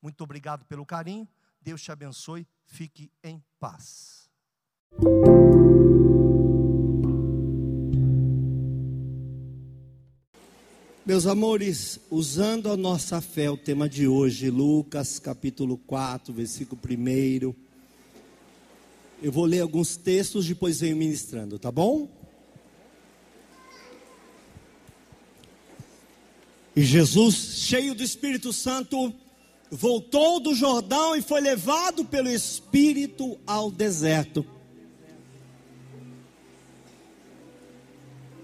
Muito obrigado pelo carinho. Deus te abençoe. Fique em paz. Meus amores, usando a nossa fé, o tema de hoje, Lucas capítulo 4, versículo 1. Eu vou ler alguns textos, depois venho ministrando, tá bom? E Jesus, cheio do Espírito Santo, voltou do Jordão e foi levado pelo Espírito ao deserto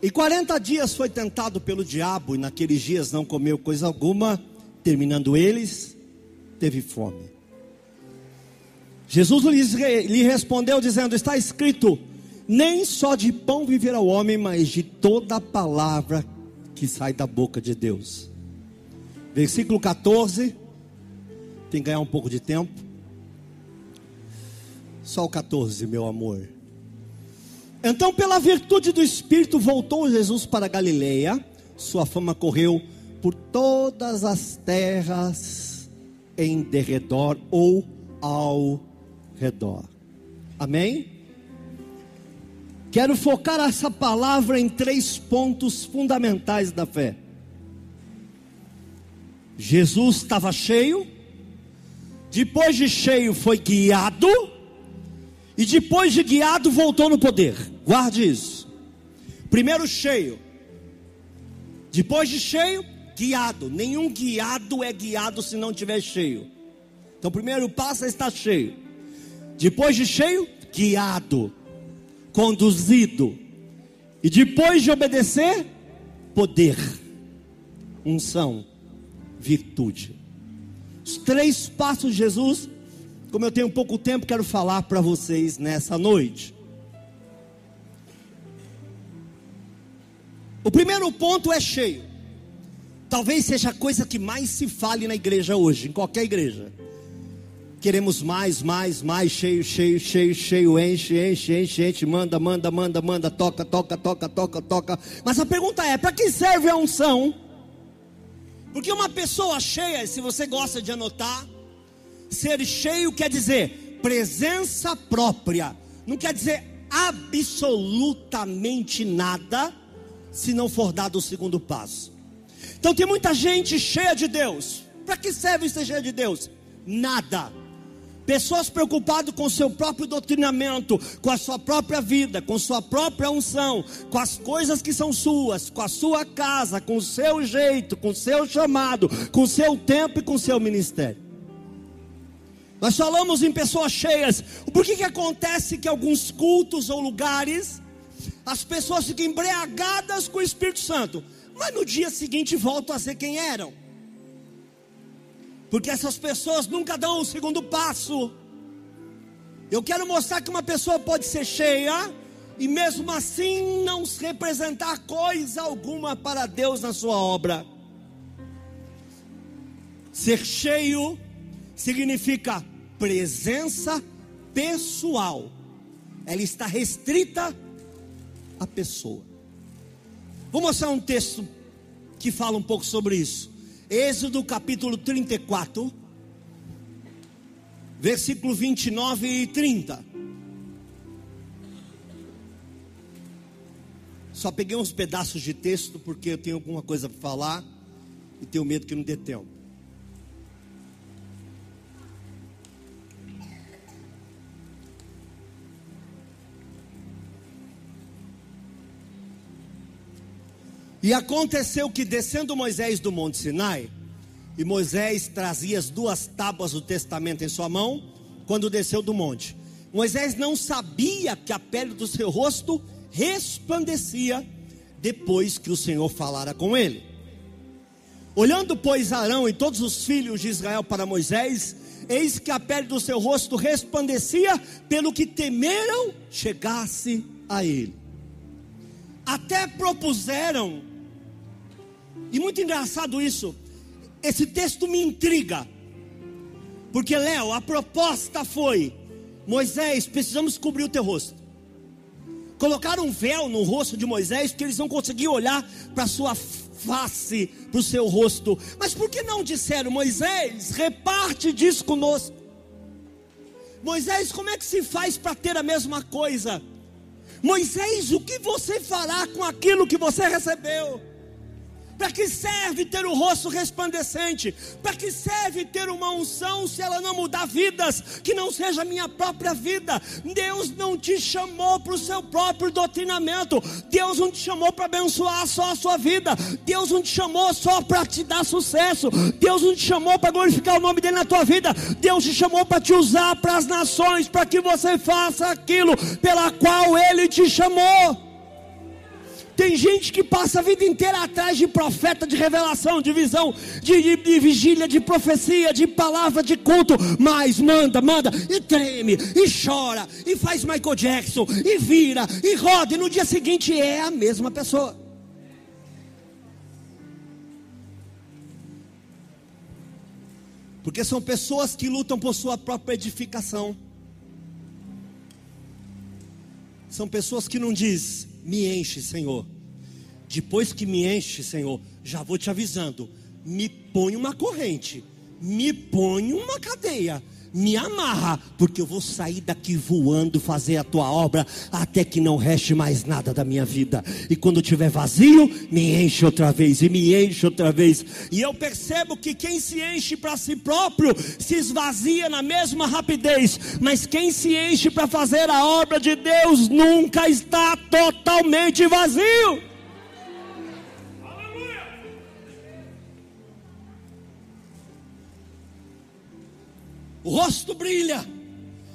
E 40 dias foi tentado pelo diabo, e naqueles dias não comeu coisa alguma, terminando eles, teve fome. Jesus lhe respondeu, dizendo: Está escrito, nem só de pão viverá o homem, mas de toda palavra que sai da boca de Deus. Versículo 14. Tem que ganhar um pouco de tempo. Só o 14, meu amor. Então, pela virtude do Espírito, voltou Jesus para Galileia. Sua fama correu por todas as terras em derredor ou ao redor. Amém? Quero focar essa palavra em três pontos fundamentais da fé. Jesus estava cheio, depois de cheio foi guiado, e depois de guiado voltou no poder. Guarde isso. Primeiro cheio. Depois de cheio, guiado. Nenhum guiado é guiado se não tiver cheio. Então, primeiro passo é estar cheio. Depois de cheio, guiado, conduzido. E depois de obedecer, poder, unção, virtude. Os três passos de Jesus, como eu tenho pouco tempo, quero falar para vocês nessa noite. O primeiro ponto é cheio. Talvez seja a coisa que mais se fale na igreja hoje, em qualquer igreja. Queremos mais, mais, mais, cheio, cheio, cheio, cheio, enche, enche, enche, enche, manda, manda, manda, manda, toca, toca, toca, toca, toca. Mas a pergunta é: para que serve a unção? Porque uma pessoa cheia, se você gosta de anotar, ser cheio quer dizer presença própria, não quer dizer absolutamente nada se não for dado o segundo passo. Então tem muita gente cheia de Deus. Para que serve ser cheia de Deus? Nada. Pessoas preocupadas com seu próprio doutrinamento, com a sua própria vida, com sua própria unção, com as coisas que são suas, com a sua casa, com o seu jeito, com o seu chamado, com o seu tempo e com o seu ministério. Nós falamos em pessoas cheias. Por que, que acontece que alguns cultos ou lugares as pessoas ficam embriagadas com o Espírito Santo, mas no dia seguinte voltam a ser quem eram. Porque essas pessoas nunca dão o segundo passo. Eu quero mostrar que uma pessoa pode ser cheia e mesmo assim não representar coisa alguma para Deus na sua obra. Ser cheio significa presença pessoal. Ela está restrita a pessoa. Vou mostrar um texto que fala um pouco sobre isso. Êxodo capítulo 34, versículo 29 e 30. Só peguei uns pedaços de texto porque eu tenho alguma coisa para falar e tenho medo que não dê tempo. E aconteceu que descendo Moisés do monte Sinai, e Moisés trazia as duas tábuas do testamento em sua mão, quando desceu do monte. Moisés não sabia que a pele do seu rosto resplandecia depois que o Senhor falara com ele. Olhando, pois, Arão e todos os filhos de Israel para Moisés, eis que a pele do seu rosto resplandecia, pelo que temeram chegasse a ele. Até propuseram, e muito engraçado isso, esse texto me intriga, porque Léo, a proposta foi: Moisés, precisamos cobrir o teu rosto. Colocaram um véu no rosto de Moisés, porque eles não conseguiam olhar para a sua face, para o seu rosto. Mas por que não disseram, Moisés, reparte disso conosco? Moisés, como é que se faz para ter a mesma coisa? Moisés, o que você fará com aquilo que você recebeu? Para que serve ter o rosto resplandecente? Para que serve ter uma unção se ela não mudar vidas, que não seja a minha própria vida? Deus não te chamou para o seu próprio doutrinamento. Deus não te chamou para abençoar só a sua vida. Deus não te chamou só para te dar sucesso. Deus não te chamou para glorificar o nome dele na tua vida. Deus te chamou para te usar para as nações, para que você faça aquilo pela qual ele te chamou. Tem gente que passa a vida inteira atrás de profeta, de revelação, de visão, de, de, de, vigília, de profecia, de palavra, de culto, mas manda, manda, e treme, e chora, e faz Michael Jackson, e vira, e roda, e no dia seguinte é a mesma pessoa. Porque são pessoas que lutam por sua própria edificação. São pessoas que não diz, me enche, Senhor. Depois que me enche, Senhor, já vou te avisando. Me põe uma corrente, me põe uma cadeia, me amarra, porque eu vou sair daqui voando, fazer a tua obra, até que não reste mais nada da minha vida. E quando tiver vazio, me enche outra vez, e me enche outra vez. E eu percebo que quem se enche para si próprio, se esvazia na mesma rapidez, mas quem se enche para fazer a obra de Deus, nunca está totalmente vazio. O rosto brilha,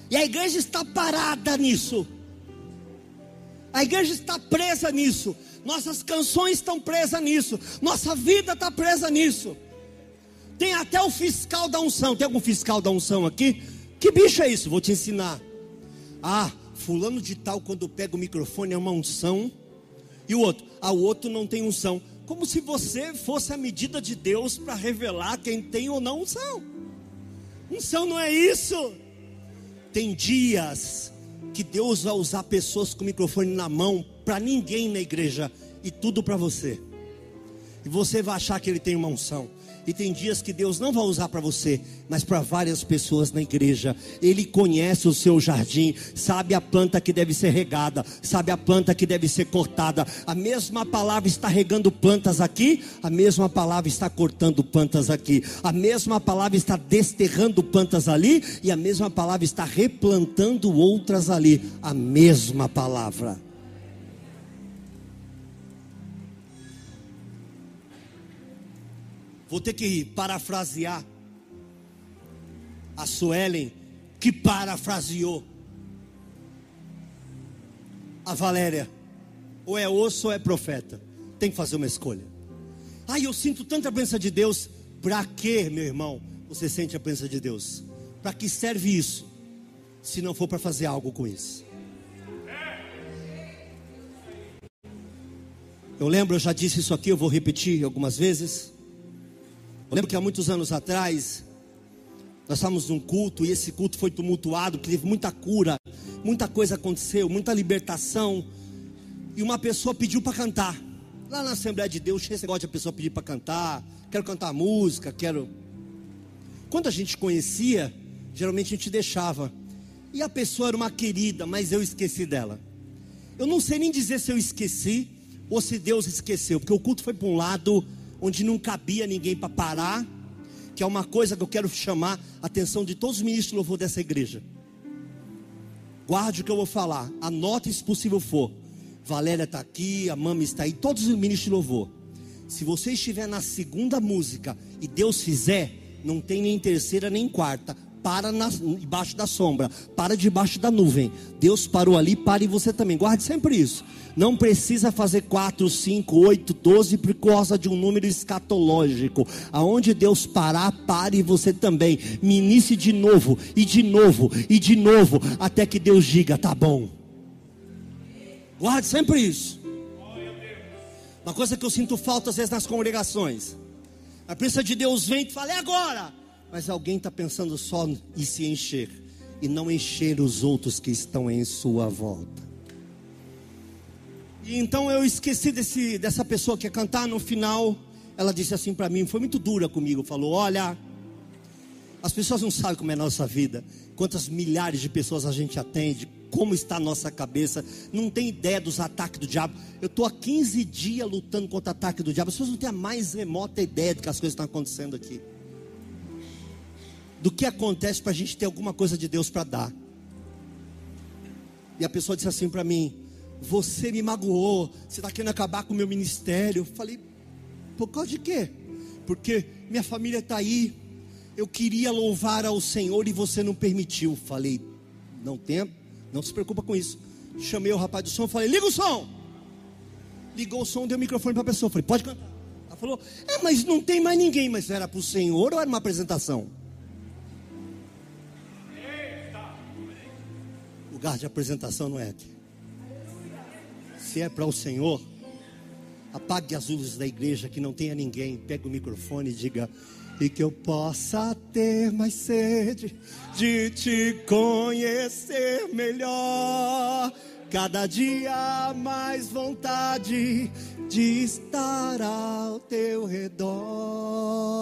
e a igreja está parada nisso. A igreja está presa nisso. Nossas canções estão presas nisso. Nossa vida está presa nisso. Tem até o fiscal da unção. Tem algum fiscal da unção aqui? Que bicho é isso? Vou te ensinar. Ah, fulano de tal, quando pega o microfone, é uma unção. E o outro? Ah, o outro não tem unção. Como se você fosse a medida de Deus para revelar quem tem ou não unção. Unção não é isso. Tem dias que Deus vai usar pessoas com microfone na mão para ninguém na igreja e tudo para você. E você vai achar que ele tem uma unção. E tem dias que Deus não vai usar para você, mas para várias pessoas na igreja. Ele conhece o seu jardim, sabe a planta que deve ser regada, sabe a planta que deve ser cortada. A mesma palavra está regando plantas aqui, a mesma palavra está cortando plantas aqui. A mesma palavra está desterrando plantas ali e a mesma palavra está replantando outras ali. A mesma palavra. Vou ter que parafrasear a Suelen, que parafraseou a Valéria. Ou é osso ou é profeta. Tem que fazer uma escolha. Ai, eu sinto tanta presença de Deus. Para que, meu irmão, você sente a presença de Deus? Para que serve isso? Se não for para fazer algo com isso. Eu lembro, eu já disse isso aqui, eu vou repetir algumas vezes. Eu lembro que há muitos anos atrás, nós estávamos num culto e esse culto foi tumultuado, que teve muita cura, muita coisa aconteceu, muita libertação. E uma pessoa pediu para cantar. Lá na Assembleia de Deus, esse negócio de a pessoa pedir para cantar, quero cantar música, quero. Quando a gente conhecia, geralmente a gente deixava. E a pessoa era uma querida, mas eu esqueci dela. Eu não sei nem dizer se eu esqueci ou se Deus esqueceu, porque o culto foi para um lado, onde não cabia ninguém para parar, que é uma coisa que eu quero chamar a atenção de todos os ministros de louvor dessa igreja. Guarde o que eu vou falar, anote se possível for. Valéria está aqui, a Mami está aí, todos os ministros de louvor. Se você estiver na segunda música e Deus fizer, não tem nem terceira nem quarta. Para na, debaixo da sombra, para debaixo da nuvem. Deus parou ali, pare você também. Guarde sempre isso. Não precisa fazer 4, 5, 8, 12 por causa de um número escatológico. Aonde Deus parar, pare você também. Me inicie de novo, e de novo, e de novo, até que Deus diga: tá bom. Guarde sempre isso. Uma coisa que eu sinto falta às vezes nas congregações. A presença de Deus vem e fala, é agora. Mas alguém está pensando só em se encher e não encher os outros que estão em sua volta. E então eu esqueci desse, dessa pessoa que ia cantar. No final, ela disse assim para mim, foi muito dura comigo. Falou: Olha, as pessoas não sabem como é a nossa vida, quantas milhares de pessoas a gente atende, como está a nossa cabeça, não tem ideia dos ataques do diabo. Eu estou há 15 dias lutando contra o ataque do diabo. As pessoas não têm a mais remota ideia de que as coisas estão acontecendo aqui. Do que acontece para a gente ter alguma coisa de Deus para dar. E a pessoa disse assim para mim: Você me magoou, você está querendo acabar com o meu ministério. Eu falei: Por causa de quê? Porque minha família está aí. Eu queria louvar ao Senhor e você não permitiu. Falei: Não tem não se preocupa com isso. Chamei o rapaz do som, falei: liga o som. Ligou o som, deu o microfone para a pessoa. Falei: pode cantar. Ela falou: é, mas não tem mais ninguém. Mas era para o Senhor ou era uma apresentação? Lugar de apresentação não é aqui. Se é para o Senhor, apague as luzes da igreja que não tenha ninguém. Pega o microfone e diga: e que eu possa ter mais sede de te conhecer melhor. Cada dia mais vontade de estar ao teu redor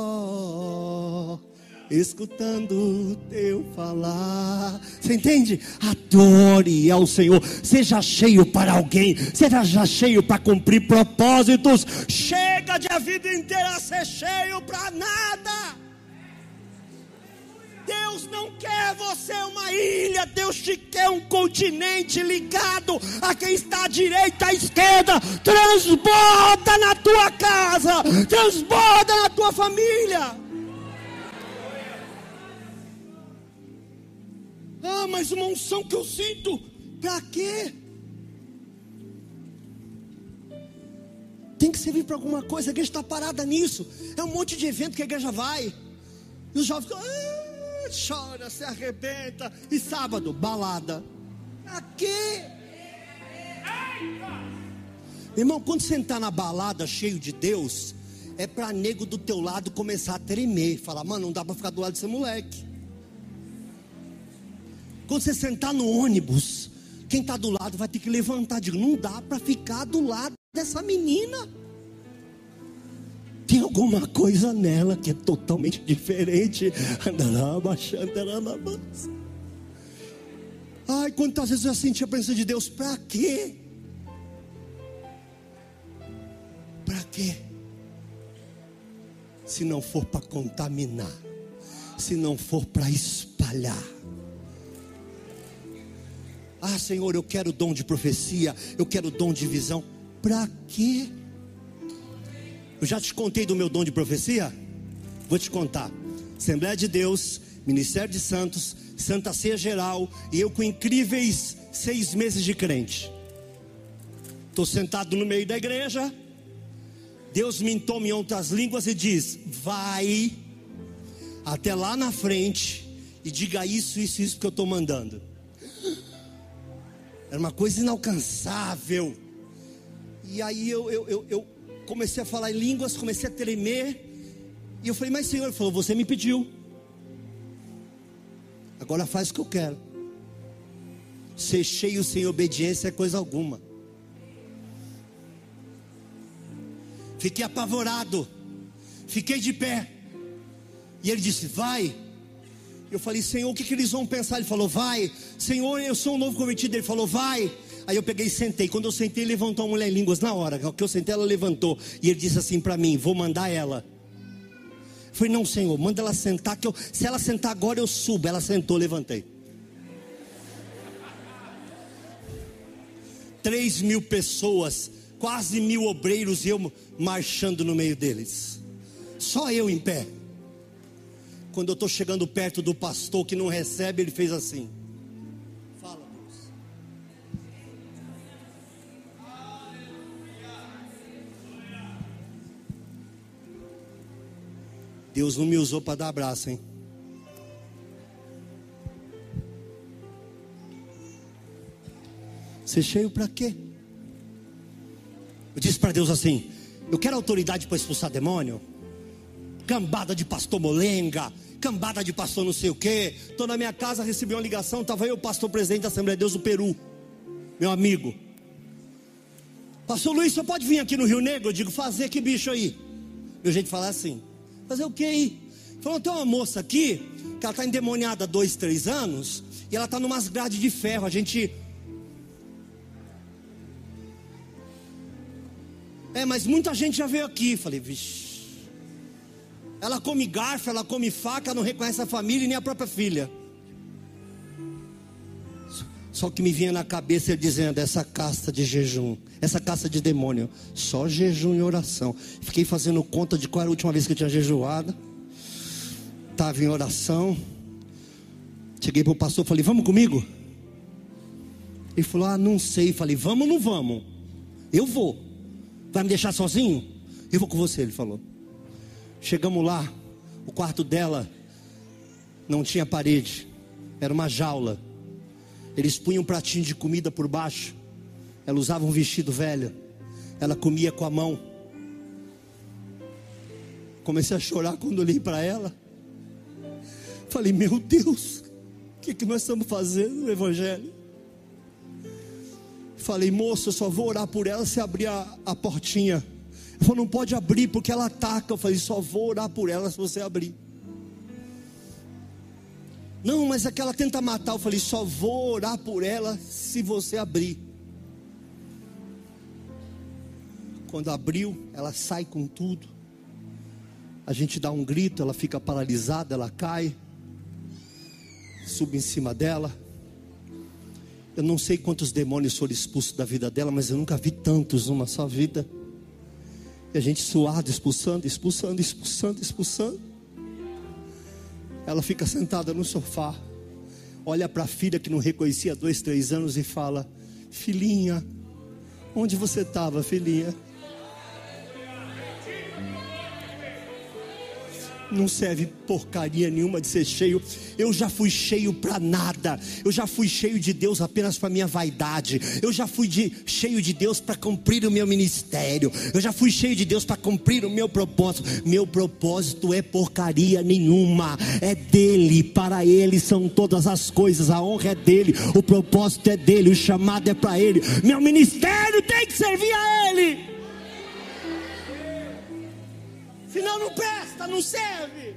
escutando teu falar. Você entende? Adore ao Senhor. Seja cheio para alguém. Seja cheio para cumprir propósitos. Chega de a vida inteira ser cheio para nada. Deus não quer você uma ilha, Deus te quer um continente ligado a quem está à direita, à esquerda. Transborda na tua casa, transborda na tua família. Ah, mas uma unção que eu sinto, para quê? Tem que servir para alguma coisa, a igreja está parada nisso. É um monte de evento que a igreja vai. E os jovens ah, chora, se arrebenta. E sábado, balada. Para quê? Irmão, quando você entrar na balada cheio de Deus, é para nego do teu lado começar a tremer. Falar, mano, não dá para ficar do lado desse moleque. Quando você sentar no ônibus, quem está do lado vai ter que levantar. Digo, não dá para ficar do lado dessa menina. Tem alguma coisa nela que é totalmente diferente. Ai, quantas vezes eu senti a presença de Deus? Para quê? Para quê? Se não for para contaminar, se não for para espalhar ah, Senhor, eu quero dom de profecia, eu quero dom de visão. Para quê? Eu já te contei do meu dom de profecia? Vou te contar. Assembleia de Deus, Ministério de Santos, Santa Ceia Geral, e eu com incríveis seis meses de crente. Estou sentado no meio da igreja. Deus me entoma em outras línguas e diz: Vai até lá na frente e diga isso, isso, isso que eu estou mandando. Era uma coisa inalcançável. E aí eu, eu, eu, eu comecei a falar em línguas, comecei a tremer. E eu falei, mas Senhor, ele falou, você me pediu. Agora faz o que eu quero. Ser cheio sem obediência é coisa alguma. Fiquei apavorado. Fiquei de pé. E ele disse: Vai, eu falei, Senhor, o que, que eles vão pensar? Ele falou, vai. Senhor, eu sou um novo convertido. Ele falou, vai. Aí eu peguei e sentei. Quando eu sentei, levantou a mulher em línguas na hora. Que eu sentei, ela levantou. E ele disse assim para mim: Vou mandar ela. Eu falei, não, Senhor, manda ela sentar. Que eu, se ela sentar agora, eu subo. Ela sentou, levantei. Três mil pessoas quase mil obreiros e eu marchando no meio deles. Só eu em pé. Quando eu estou chegando perto do pastor que não recebe, ele fez assim. Deus não me usou para dar abraço, hein? Ser cheio para quê? Eu disse para Deus assim: Eu quero autoridade para expulsar demônio. Cambada de pastor molenga, cambada de pastor não sei o quê. Estou na minha casa, recebi uma ligação. Estava eu, pastor presidente da Assembleia de Deus do Peru, meu amigo. Pastor Luiz, você pode vir aqui no Rio Negro? Eu digo: Fazer que bicho aí? Meu jeito de falar é assim: Fazer o que aí? Falou: Tem uma moça aqui, que ela está endemoniada há dois, três anos, e ela está numas grades de ferro. A gente É, mas muita gente já veio aqui. Falei, vixe. Ela come garfo, ela come faca, não reconhece a família e nem a própria filha. Só que me vinha na cabeça ele dizendo: essa casta de jejum, essa casta de demônio, só jejum e oração. Fiquei fazendo conta de qual era a última vez que eu tinha jejuado. Estava em oração. Cheguei para o pastor falei: vamos comigo? Ele falou: ah, não sei. Falei: vamos ou não vamos? Eu vou. Vai me deixar sozinho? Eu vou com você, ele falou. Chegamos lá, o quarto dela não tinha parede, era uma jaula. Eles punham um pratinho de comida por baixo. Ela usava um vestido velho. Ela comia com a mão. Comecei a chorar quando olhei para ela. Falei, meu Deus, o que, que nós estamos fazendo no Evangelho? Falei, moço, eu só vou orar por ela se abrir a, a portinha. Ele falou, não pode abrir porque ela ataca. Eu falei, só vou orar por ela se você abrir. Não, mas é que ela tenta matar. Eu falei, só vou orar por ela se você abrir. Quando abriu, ela sai com tudo. A gente dá um grito, ela fica paralisada, ela cai. Subo em cima dela. Eu não sei quantos demônios foram expulsos da vida dela, mas eu nunca vi tantos numa só vida. E a gente suado, expulsando, expulsando, expulsando, expulsando. Ela fica sentada no sofá, olha para a filha que não reconhecia há dois, três anos e fala: Filhinha, onde você estava, filhinha? Não serve porcaria nenhuma de ser cheio. Eu já fui cheio para nada. Eu já fui cheio de Deus apenas para minha vaidade. Eu já fui de, cheio de Deus para cumprir o meu ministério. Eu já fui cheio de Deus para cumprir o meu propósito. Meu propósito é porcaria nenhuma. É dele, para ele são todas as coisas. A honra é dele, o propósito é dele, o chamado é para ele. Meu ministério tem que servir a ele. Senão não presta, não serve.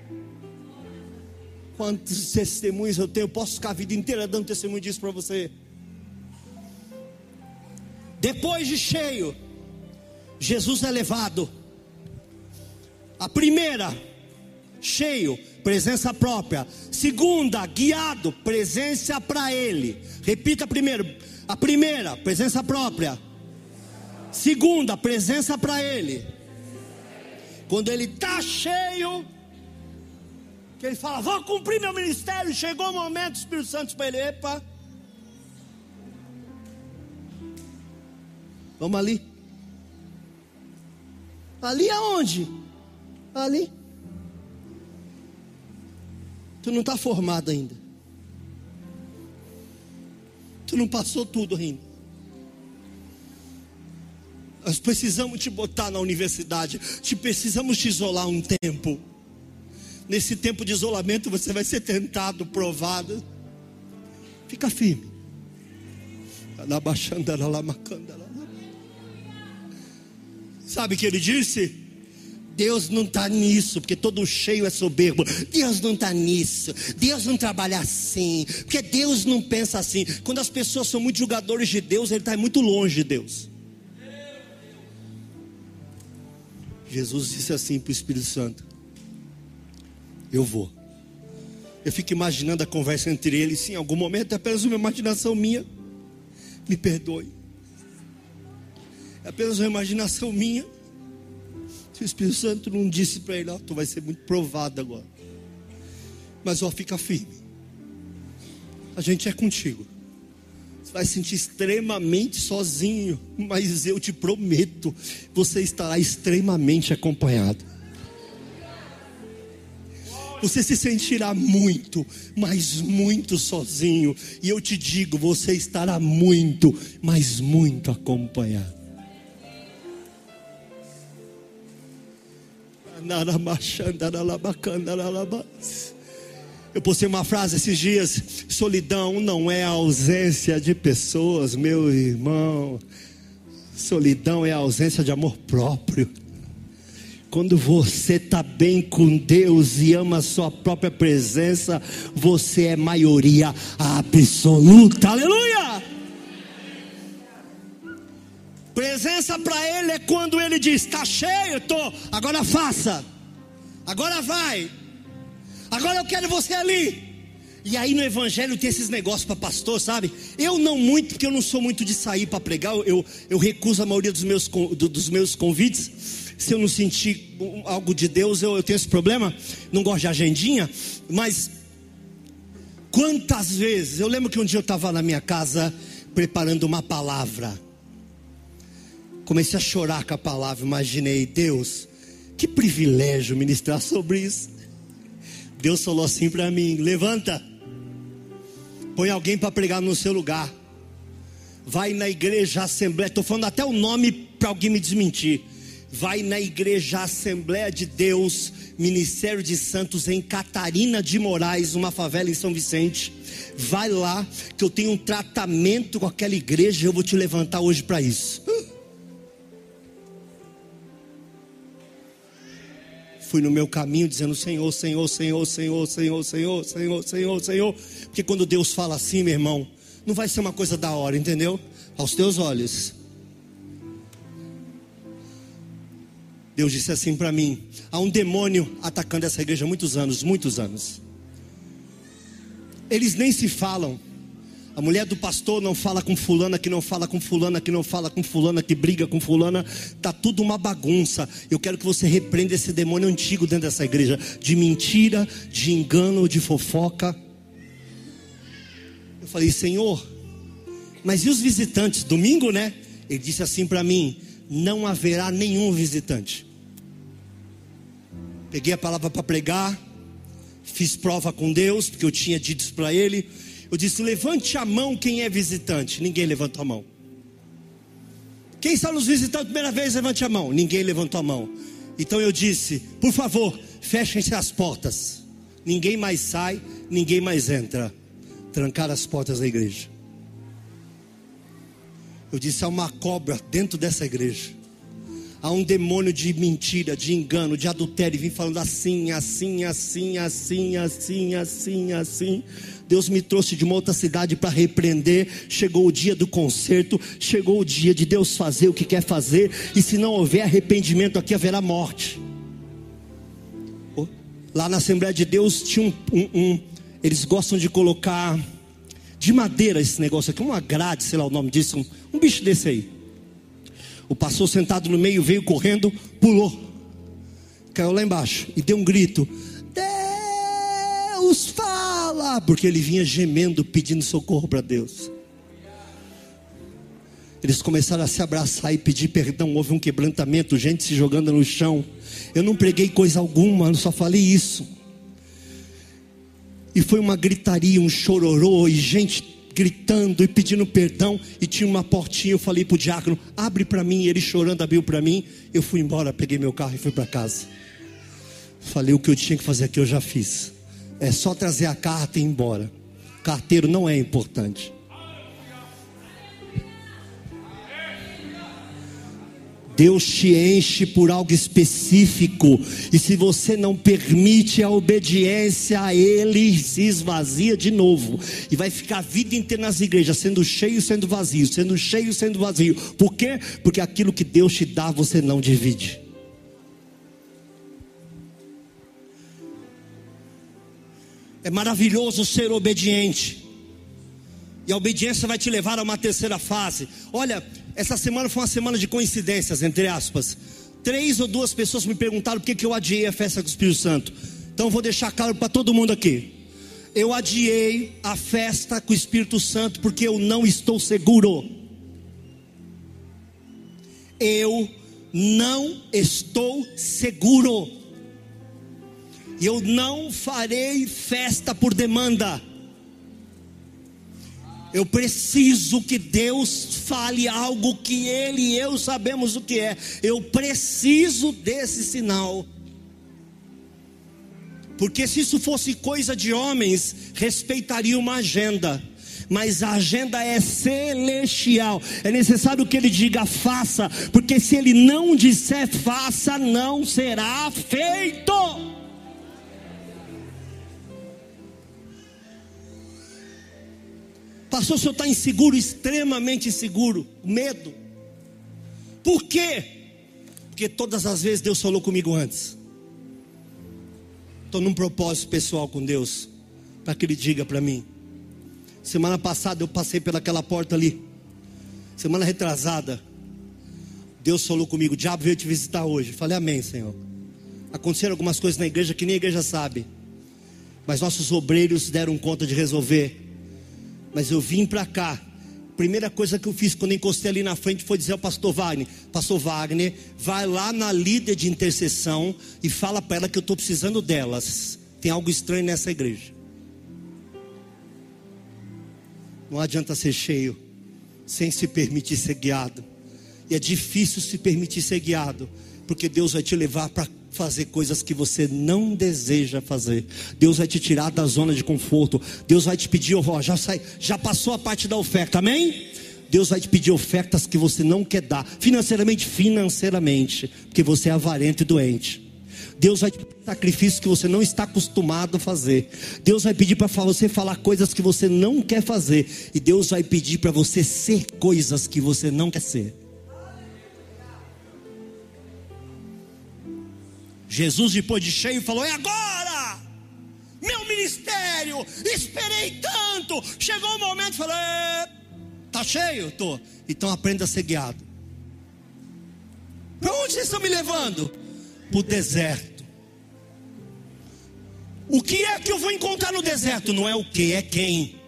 Quantos testemunhos eu tenho? Posso ficar a vida inteira dando testemunho disso para você. Depois de cheio, Jesus é levado. A primeira, cheio, presença própria. Segunda, guiado, presença para Ele. Repita primeiro. A primeira, presença própria. Segunda, presença para Ele. Quando ele está cheio, que ele fala, vou cumprir meu ministério. Chegou o momento, Espírito Santo para ele, epa. Vamos ali. Ali aonde? Ali. Tu não está formado ainda. Tu não passou tudo ainda. Nós precisamos te botar na universidade, te precisamos te isolar um tempo. Nesse tempo de isolamento você vai ser tentado, provado. Fica firme. Sabe o que ele disse? Deus não está nisso, porque todo cheio é soberbo. Deus não está nisso. Deus não trabalha assim, porque Deus não pensa assim. Quando as pessoas são muito julgadores de Deus, Ele está muito longe de Deus. Jesus disse assim para o Espírito Santo: Eu vou. Eu fico imaginando a conversa entre eles, sim, em algum momento é apenas uma imaginação minha. Me perdoe. É apenas uma imaginação minha. O Espírito Santo não disse para ele: oh, tu vai ser muito provado agora. Mas ó, fica firme. A gente é contigo. Você vai se sentir extremamente sozinho, mas eu te prometo, você estará extremamente acompanhado. Você se sentirá muito, mas muito sozinho. E eu te digo, você estará muito, mas muito acompanhado. Eu postei uma frase esses dias: solidão não é a ausência de pessoas, meu irmão. Solidão é a ausência de amor próprio. Quando você está bem com Deus e ama a sua própria presença, você é maioria absoluta. Aleluia! Presença para Ele é quando Ele diz: está cheio, tô. Agora faça. Agora vai. Agora eu quero você ali. E aí no evangelho tem esses negócios para pastor, sabe? Eu não muito, porque eu não sou muito de sair para pregar. Eu, eu recuso a maioria dos meus, dos meus convites. Se eu não sentir algo de Deus, eu, eu tenho esse problema. Não gosto de agendinha. Mas quantas vezes? Eu lembro que um dia eu estava na minha casa preparando uma palavra. Comecei a chorar com a palavra. Imaginei, Deus, que privilégio ministrar sobre isso. Deus falou assim para mim: levanta, põe alguém para pregar no seu lugar. Vai na igreja Assembleia. Estou falando até o nome para alguém me desmentir. Vai na igreja Assembleia de Deus, Ministério de Santos em Catarina de Moraes, uma favela em São Vicente. Vai lá, que eu tenho um tratamento com aquela igreja. Eu vou te levantar hoje para isso. Fui no meu caminho dizendo: Senhor, Senhor, Senhor, Senhor, Senhor, Senhor, Senhor, Senhor, Senhor. Porque quando Deus fala assim, meu irmão, não vai ser uma coisa da hora, entendeu? Aos teus olhos. Deus disse assim para mim: há um demônio atacando essa igreja há muitos anos, muitos anos. Eles nem se falam. A mulher do pastor não fala com fulana, que não fala com fulana, que não fala com fulana, que briga com fulana. Tá tudo uma bagunça. Eu quero que você repreenda esse demônio antigo dentro dessa igreja de mentira, de engano, de fofoca. Eu falei, Senhor, mas e os visitantes? Domingo, né? Ele disse assim para mim: não haverá nenhum visitante. Peguei a palavra para pregar, fiz prova com Deus, porque eu tinha dito para ele. Eu disse: levante a mão quem é visitante. Ninguém levantou a mão. Quem está nos visitando a primeira vez, levante a mão. Ninguém levantou a mão. Então eu disse: por favor, fechem-se as portas. Ninguém mais sai, ninguém mais entra. Trancar as portas da igreja. Eu disse: há uma cobra dentro dessa igreja. Há um demônio de mentira, de engano, de adultério, vim falando assim, assim, assim, assim, assim, assim, assim. Deus me trouxe de uma outra cidade para repreender. Chegou o dia do conserto, chegou o dia de Deus fazer o que quer fazer, e se não houver arrependimento aqui, haverá morte. Lá na Assembleia de Deus tinha um, um, um eles gostam de colocar de madeira esse negócio aqui, uma grade, sei lá o nome disso, um, um bicho desse aí. O pastor sentado no meio veio correndo, pulou, caiu lá embaixo e deu um grito: Deus fala! Porque ele vinha gemendo, pedindo socorro para Deus. Eles começaram a se abraçar e pedir perdão. Houve um quebrantamento, gente se jogando no chão. Eu não preguei coisa alguma, eu só falei isso. E foi uma gritaria, um chororô, e gente gritando e pedindo perdão, e tinha uma portinha. Eu falei para o diácono: abre para mim. Ele chorando abriu para mim. Eu fui embora, peguei meu carro e fui para casa. Falei: o que eu tinha que fazer aqui eu já fiz. É só trazer a carta e ir embora. Carteiro não é importante. Deus te enche por algo específico, e se você não permite a obediência a Ele, se esvazia de novo, e vai ficar a vida inteira nas igrejas, sendo cheio, sendo vazio, sendo cheio, sendo vazio. Por quê? Porque aquilo que Deus te dá, você não divide. É maravilhoso ser obediente. E a obediência vai te levar a uma terceira fase. Olha, essa semana foi uma semana de coincidências, entre aspas. Três ou duas pessoas me perguntaram por que, que eu adiei a festa com o Espírito Santo. Então vou deixar claro para todo mundo aqui. Eu adiei a festa com o Espírito Santo porque eu não estou seguro. Eu não estou seguro. Eu não farei festa por demanda. Eu preciso que Deus fale algo que Ele e eu sabemos o que é. Eu preciso desse sinal. Porque se isso fosse coisa de homens, respeitaria uma agenda. Mas a agenda é celestial. É necessário que ele diga faça, porque se ele não disser faça, não será feito. Pastor, o senhor está inseguro, extremamente inseguro, medo. Por quê? Porque todas as vezes Deus falou comigo antes. Estou num propósito pessoal com Deus, para que Ele diga para mim. Semana passada eu passei pelaquela porta ali. Semana retrasada, Deus falou comigo: o diabo veio te visitar hoje. Falei, Amém, Senhor. Aconteceram algumas coisas na igreja que nem a igreja sabe, mas nossos obreiros deram conta de resolver. Mas eu vim para cá. Primeira coisa que eu fiz quando encostei ali na frente foi dizer ao pastor Wagner: Pastor Wagner, vai lá na líder de intercessão e fala para ela que eu estou precisando delas. Tem algo estranho nessa igreja. Não adianta ser cheio sem se permitir ser guiado. E é difícil se permitir ser guiado, porque Deus vai te levar para fazer coisas que você não deseja fazer. Deus vai te tirar da zona de conforto. Deus vai te pedir, ó, já sai, já passou a parte da oferta, amém? Deus vai te pedir ofertas que você não quer dar, financeiramente, financeiramente, porque você é avarento e doente. Deus vai te pedir sacrifícios que você não está acostumado a fazer. Deus vai pedir para você falar coisas que você não quer fazer. E Deus vai pedir para você ser coisas que você não quer ser. Jesus, depois de cheio, falou: É agora! Meu ministério, esperei tanto. Chegou o momento, falou: Está cheio? Tô. Então aprenda a ser guiado. Para onde vocês estão me levando? Para o deserto. O que é que eu vou encontrar no deserto? Não é o que, é quem.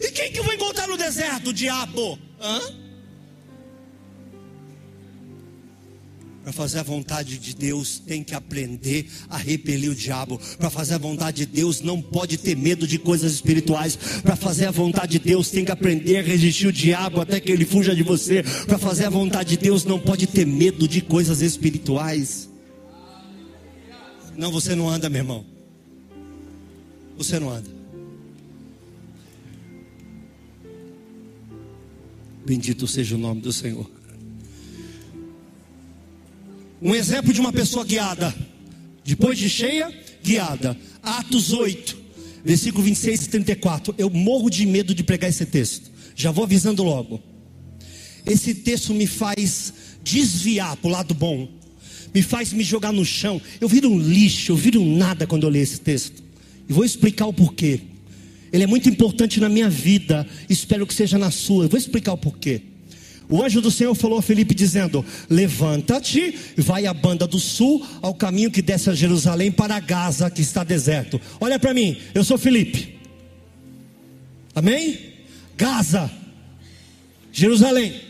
E quem que eu vou encontrar no deserto? Diabo. Hã? Para fazer a vontade de Deus, tem que aprender a repelir o diabo. Para fazer a vontade de Deus, não pode ter medo de coisas espirituais. Para fazer a vontade de Deus, tem que aprender a resistir o diabo até que ele fuja de você. Para fazer a vontade de Deus, não pode ter medo de coisas espirituais. Não, você não anda, meu irmão. Você não anda. Bendito seja o nome do Senhor. Um exemplo de uma pessoa guiada. Depois de cheia, guiada. Atos 8, versículo 26 e 34. Eu morro de medo de pregar esse texto. Já vou avisando logo. Esse texto me faz desviar para o lado bom. Me faz me jogar no chão. Eu viro um lixo, eu viro um nada quando eu leio esse texto. E vou explicar o porquê. Ele é muito importante na minha vida. Espero que seja na sua. Eu vou explicar o porquê. O anjo do Senhor falou a Felipe dizendo: Levanta-te, vai à banda do sul, ao caminho que desce a Jerusalém para Gaza, que está deserto. Olha para mim, eu sou Felipe. Amém? Gaza, Jerusalém.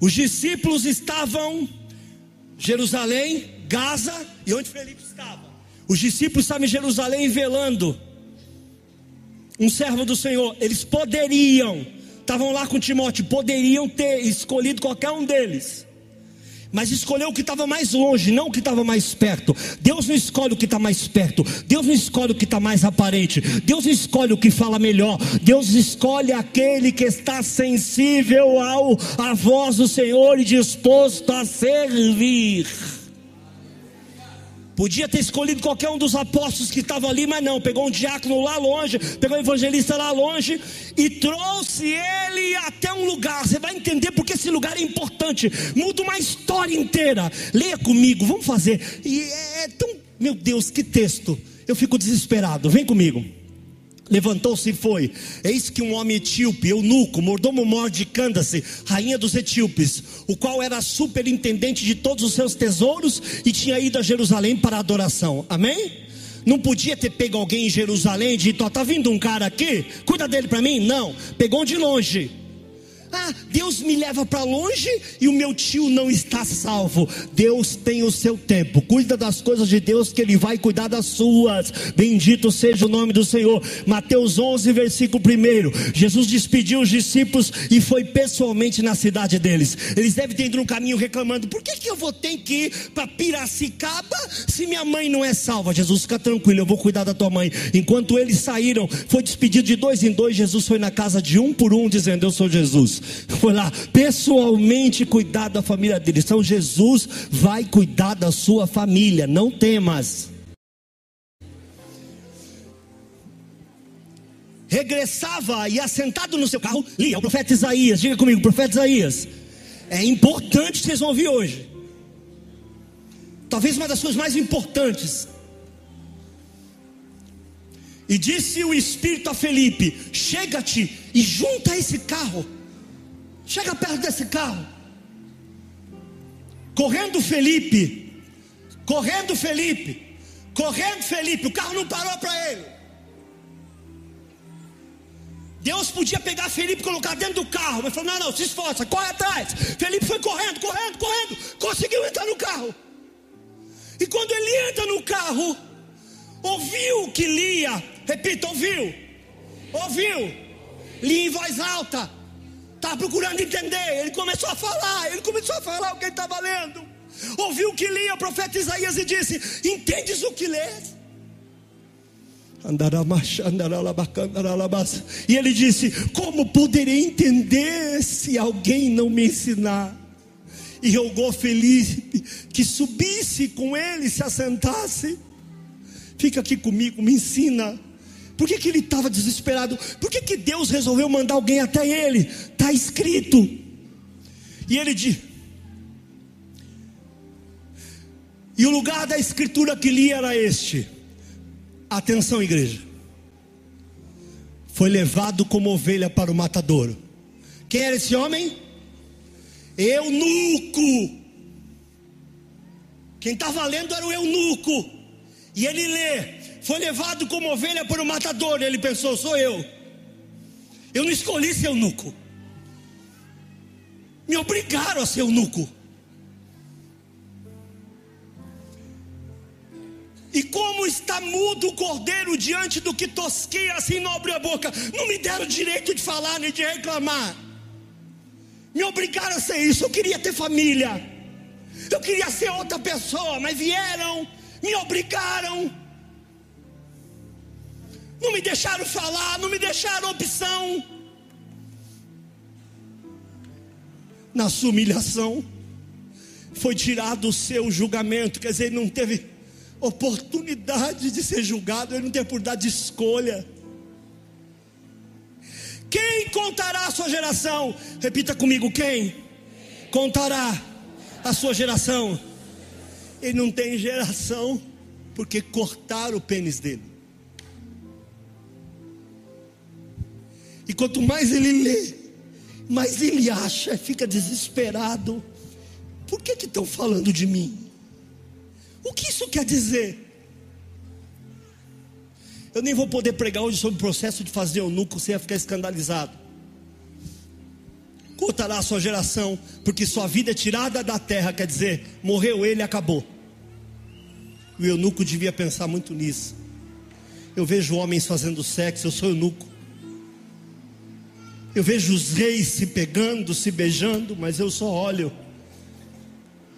Os discípulos estavam Jerusalém, Gaza, e onde Felipe estava? Os discípulos estavam em Jerusalém velando. Um servo do Senhor, eles poderiam estavam lá com Timóteo, poderiam ter escolhido qualquer um deles. Mas escolheu o que estava mais longe, não o que estava mais perto. Deus não escolhe o que está mais perto. Deus não escolhe o que está mais aparente. Deus não escolhe o que fala melhor. Deus escolhe aquele que está sensível ao à voz do Senhor e disposto a servir. Podia ter escolhido qualquer um dos apóstolos que estavam ali, mas não. Pegou um diácono lá longe, pegou um evangelista lá longe e trouxe ele até um lugar. Você vai entender porque esse lugar é importante. Muda uma história inteira. Leia comigo, vamos fazer. E é, é tão. Meu Deus, que texto. Eu fico desesperado. Vem comigo. Levantou-se e foi. Eis que um homem etíope, eunuco, mordomo mor de Candace, rainha dos etíopes, o qual era superintendente de todos os seus tesouros e tinha ido a Jerusalém para a adoração. Amém? Não podia ter pego alguém em Jerusalém e dito: está vindo um cara aqui, cuida dele para mim? Não, pegou de longe. Ah, Deus me leva para longe e o meu tio não está salvo. Deus tem o seu tempo. Cuida das coisas de Deus que ele vai cuidar das suas. Bendito seja o nome do Senhor. Mateus 11, versículo 1. Jesus despediu os discípulos e foi pessoalmente na cidade deles. Eles devem ter ido no caminho reclamando: por que, que eu vou ter que ir para Piracicaba se minha mãe não é salva? Jesus, fica tranquilo, eu vou cuidar da tua mãe. Enquanto eles saíram, foi despedido de dois em dois. Jesus foi na casa de um por um, dizendo: Eu sou Jesus. Foi lá pessoalmente cuidar da família dele. Então Jesus vai cuidar da sua família, não temas. Regressava e assentado no seu carro, lia o profeta Isaías. Diga comigo, profeta Isaías. É importante vocês vão ouvir hoje. Talvez uma das coisas mais importantes. E disse o Espírito a Felipe: Chega-te e junta esse carro Chega perto desse carro. Correndo Felipe. Correndo Felipe. Correndo Felipe. O carro não parou para ele. Deus podia pegar Felipe e colocar dentro do carro, mas falou: não, não, se esforça, corre atrás. Felipe foi correndo, correndo, correndo, conseguiu entrar no carro. E quando ele entra no carro, ouviu que lia, repita, ouviu, ouviu, lia em voz alta, Estava procurando entender. Ele começou a falar. Ele começou a falar o que ele estava lendo. Ouviu o que lia o profeta Isaías e disse: Entendes o que lês? E ele disse: Como poderei entender se alguém não me ensinar? E rogou Felipe que subisse com ele, se assentasse. Fica aqui comigo, me ensina. Por que, que ele estava desesperado? Por que, que Deus resolveu mandar alguém até ele? Está escrito. E ele diz. E o lugar da escritura que li era este. Atenção, igreja. Foi levado como ovelha para o matadouro. Quem era esse homem? Eunuco. Quem estava lendo era o eunuco. E ele lê: foi levado como ovelha por um matador. Ele pensou: sou eu. Eu não escolhi ser eunuco. Me obrigaram a ser eunuco. E como está mudo o cordeiro diante do que tosqueia, assim não abriu a boca. Não me deram direito de falar nem de reclamar. Me obrigaram a ser isso. Eu queria ter família. Eu queria ser outra pessoa, mas vieram, me obrigaram. Não me deixaram falar, não me deixaram opção. Na sua humilhação, foi tirado o seu julgamento, quer dizer, ele não teve oportunidade de ser julgado, ele não teve oportunidade de escolha. Quem contará a sua geração? Repita comigo: quem contará a sua geração? Ele não tem geração, porque cortaram o pênis dele. E quanto mais ele lê, mais ele acha, fica desesperado. Por que estão falando de mim? O que isso quer dizer? Eu nem vou poder pregar hoje sobre o processo de fazer eunuco, você ia ficar escandalizado. Contará a sua geração, porque sua vida é tirada da terra, quer dizer, morreu ele e acabou. O eunuco devia pensar muito nisso. Eu vejo homens fazendo sexo, eu sou eunuco. Eu vejo os reis se pegando, se beijando, mas eu só olho.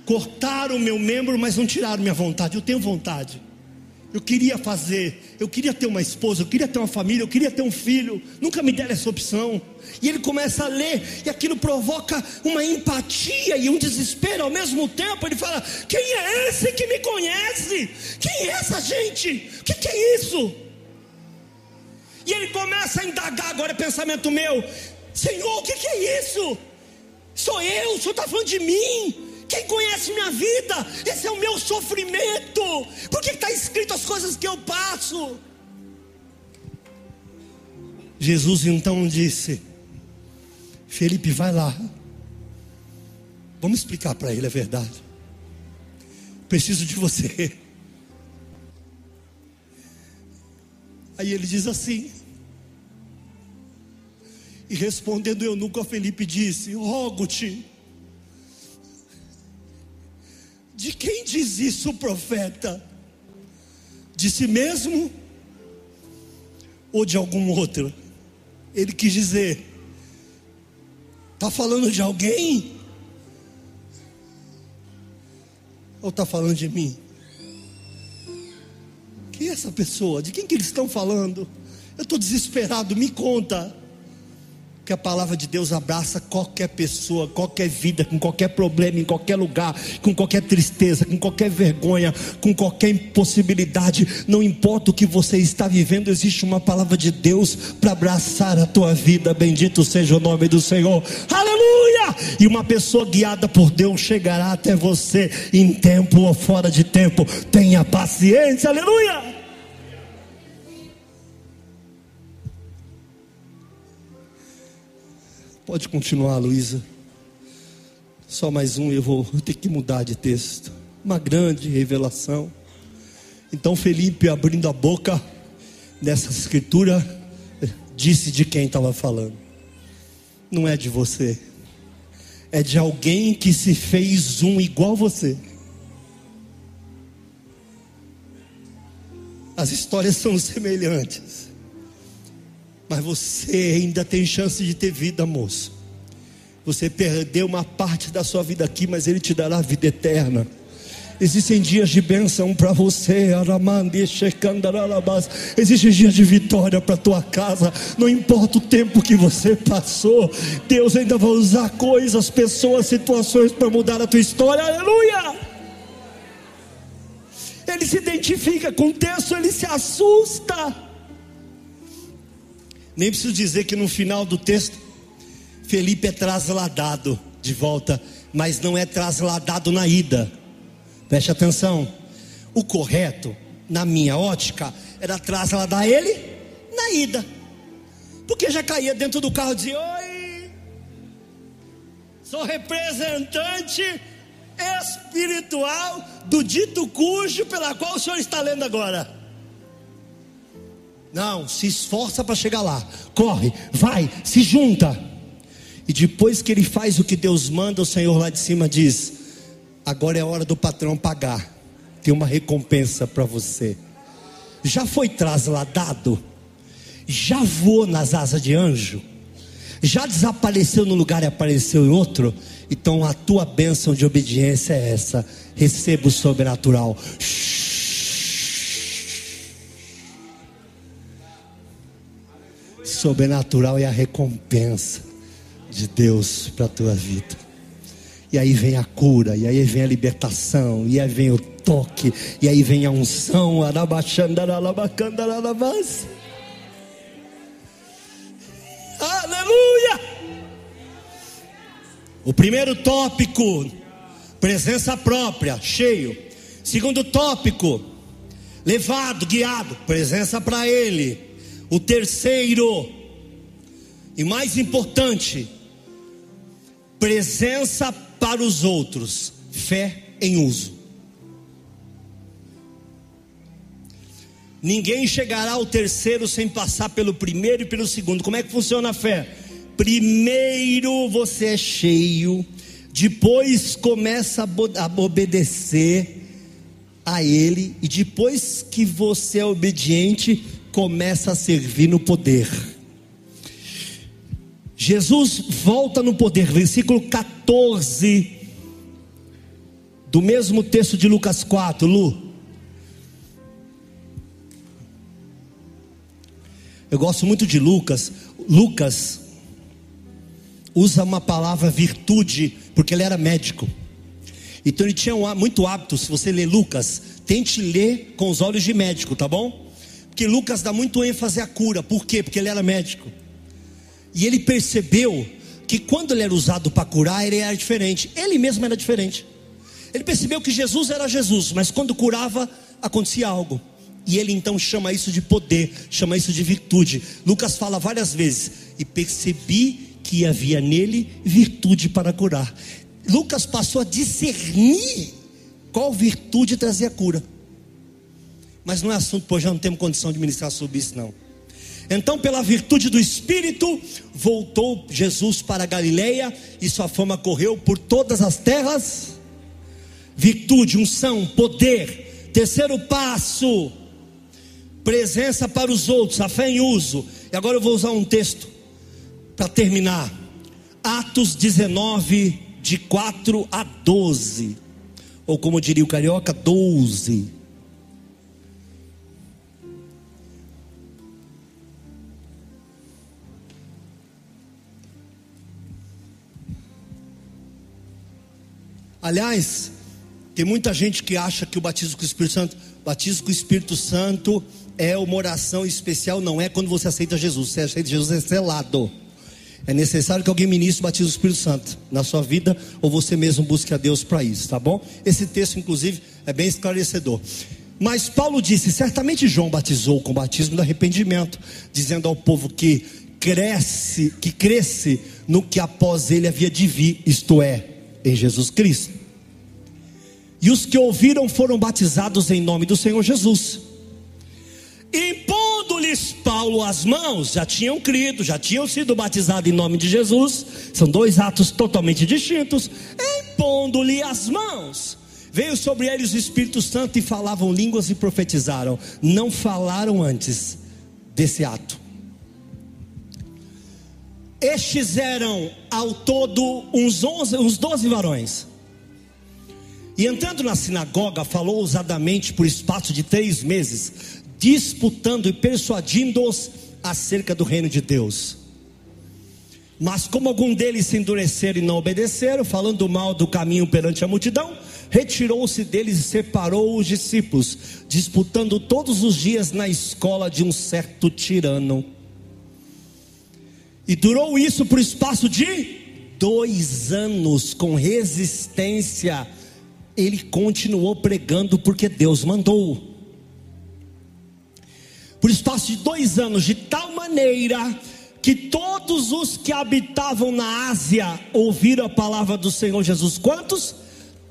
Cortaram o meu membro, mas não tiraram minha vontade. Eu tenho vontade. Eu queria fazer, eu queria ter uma esposa, eu queria ter uma família, eu queria ter um filho. Nunca me deram essa opção. E ele começa a ler, e aquilo provoca uma empatia e um desespero ao mesmo tempo. Ele fala: Quem é esse que me conhece? Quem é essa gente? O que, que é isso? E ele começa a indagar, agora pensamento meu: Senhor, o que, que é isso? Sou eu, o Senhor está falando de mim. Quem conhece minha vida? Esse é o meu sofrimento. Por que está escrito as coisas que eu passo? Jesus então disse: Felipe, vai lá. Vamos explicar para ele a verdade. Preciso de você. Aí ele diz assim: E respondendo eu nunca a Felipe disse: Rogo-te. De quem diz isso o profeta? De si mesmo ou de algum outro? Ele quis dizer: Está falando de alguém? Ou está falando de mim? Quem é essa pessoa? De quem que eles estão falando? Eu estou desesperado, me conta que a palavra de Deus abraça qualquer pessoa, qualquer vida, com qualquer problema, em qualquer lugar, com qualquer tristeza, com qualquer vergonha, com qualquer impossibilidade, não importa o que você está vivendo, existe uma palavra de Deus para abraçar a tua vida. Bendito seja o nome do Senhor. Aleluia! E uma pessoa guiada por Deus chegará até você em tempo ou fora de tempo. Tenha paciência. Aleluia! Pode continuar, Luísa. Só mais um, eu vou ter que mudar de texto. Uma grande revelação. Então, Felipe, abrindo a boca nessa escritura, disse de quem estava falando. Não é de você, é de alguém que se fez um igual você. As histórias são semelhantes. Mas você ainda tem chance de ter vida, moço. Você perdeu uma parte da sua vida aqui, mas Ele te dará vida eterna. Existem dias de bênção para você, existem dias de vitória para tua casa. Não importa o tempo que você passou, Deus ainda vai usar coisas, pessoas, situações para mudar a tua história. Aleluia! Ele se identifica com o texto, ele se assusta. Nem preciso dizer que no final do texto, Felipe é trasladado de volta, mas não é trasladado na ida. Preste atenção. O correto, na minha ótica, era trasladar ele na ida. Porque já caía dentro do carro e dizia: Oi, sou representante espiritual do dito cujo pela qual o senhor está lendo agora. Não, se esforça para chegar lá. Corre, vai, se junta. E depois que ele faz o que Deus manda, o Senhor lá de cima diz: Agora é hora do patrão pagar. Tem uma recompensa para você. Já foi trasladado? Já voou nas asas de anjo? Já desapareceu no lugar e apareceu em outro? Então a tua bênção de obediência é essa. Receba o sobrenatural. Shhh. Sobrenatural é a recompensa de Deus para a tua vida. E aí vem a cura, e aí vem a libertação, e aí vem o toque, e aí vem a unção. Aleluia! O primeiro tópico, presença própria, cheio. Segundo tópico, levado, guiado, presença para ele. O terceiro e mais importante, presença para os outros, fé em uso. Ninguém chegará ao terceiro sem passar pelo primeiro e pelo segundo. Como é que funciona a fé? Primeiro você é cheio, depois começa a obedecer a Ele, e depois que você é obediente, começa a servir no poder. Jesus volta no poder, versículo 14 do mesmo texto de Lucas 4, Lu. Eu gosto muito de Lucas. Lucas usa uma palavra virtude, porque ele era médico. Então ele tinha muito hábito, se você ler Lucas, tente ler com os olhos de médico, tá bom? Que Lucas dá muito ênfase à cura. Por quê? Porque ele era médico. E ele percebeu que quando ele era usado para curar, ele era diferente. Ele mesmo era diferente. Ele percebeu que Jesus era Jesus, mas quando curava, acontecia algo. E ele então chama isso de poder, chama isso de virtude. Lucas fala várias vezes: e percebi que havia nele virtude para curar. Lucas passou a discernir qual virtude trazia cura. Mas não é assunto, pois já não temos condição de ministrar sobre isso, não. Então, pela virtude do Espírito, voltou Jesus para a Galileia e sua fama correu por todas as terras. Virtude, unção, poder. Terceiro passo, presença para os outros, a fé em uso. E agora eu vou usar um texto para terminar. Atos 19, de 4 a 12. Ou como diria o carioca, 12. Aliás, tem muita gente que acha que o batismo com o Espírito Santo, batismo com o Espírito Santo é uma oração especial, não é quando você aceita Jesus. Você aceita Jesus é selado. É necessário que alguém ministre o batismo do Espírito Santo na sua vida, ou você mesmo busque a Deus para isso, tá bom? Esse texto, inclusive, é bem esclarecedor. Mas Paulo disse: certamente João batizou com o batismo do arrependimento, dizendo ao povo que cresce, que cresce no que após ele havia de vir, isto é, em Jesus Cristo. E os que ouviram foram batizados em nome do Senhor Jesus. Impondo-lhes Paulo as mãos, já tinham crido, já tinham sido batizados em nome de Jesus, são dois atos totalmente distintos. Impondo-lhe as mãos, veio sobre eles o Espírito Santo e falavam línguas e profetizaram. Não falaram antes desse ato. Estes eram ao todo uns, onze, uns 12 varões. E entrando na sinagoga, falou ousadamente por espaço de três meses, disputando e persuadindo-os acerca do reino de Deus. Mas como algum deles se endureceram e não obedeceram, falando mal do caminho perante a multidão, retirou-se deles e separou os discípulos, disputando todos os dias na escola de um certo tirano. E durou isso por espaço de dois anos, com resistência. Ele continuou pregando porque Deus mandou por espaço de dois anos, de tal maneira que todos os que habitavam na Ásia ouviram a palavra do Senhor Jesus. Quantos?